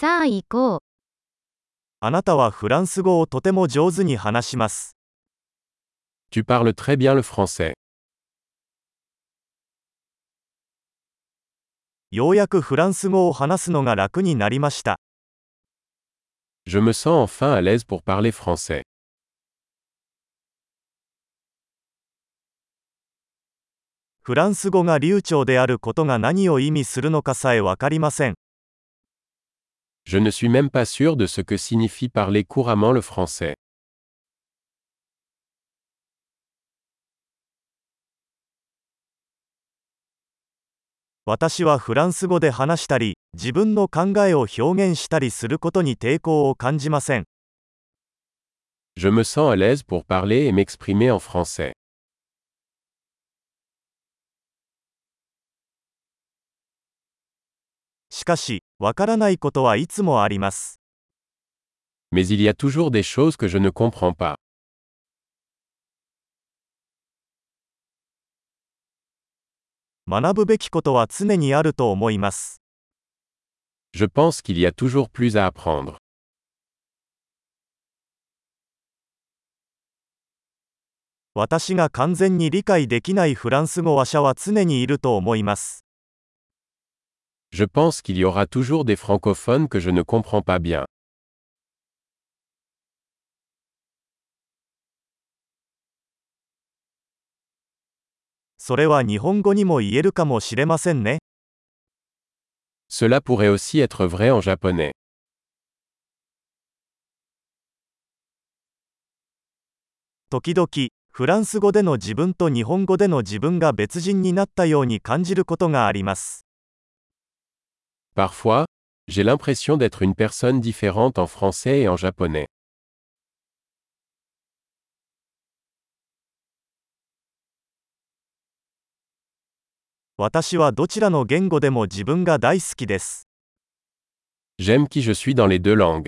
さあ行こう。あなたはフランス語をとても上手に話します。Tu parles très bien le français. ようやくフランス語を話すのが楽になりました。Je me sens enfin à l'aise pour parler français. フランス語が流暢であることが何を意味するのかさえわかりません。Je ne suis même pas sûr de ce que signifie parler couramment le français. Je me sens à l'aise pour parler et m'exprimer en français. しかし、わからないことはいつもあります。Mais il y a toujours des choses que je ne comprends pas. 学ぶべきことは常にあると思います。Je pense qu'il y a toujours plus à apprendre. 私が完全に理解できないフランス語話者は常にいると思います。Je pense qu'il y aura toujours des francophones que je ne comprends pas bien. それは日本語にも言えるかもしれませんね。Cela pourrait aussi être vrai en japonais. 時々、フランス語での自分と日本語での自分が別人になったように感じることがあります。Parfois, j'ai l'impression d'être une personne différente en français et en japonais. 私はどちらの言語でも自分が大好きです。J'aime qui je suis dans les deux langues.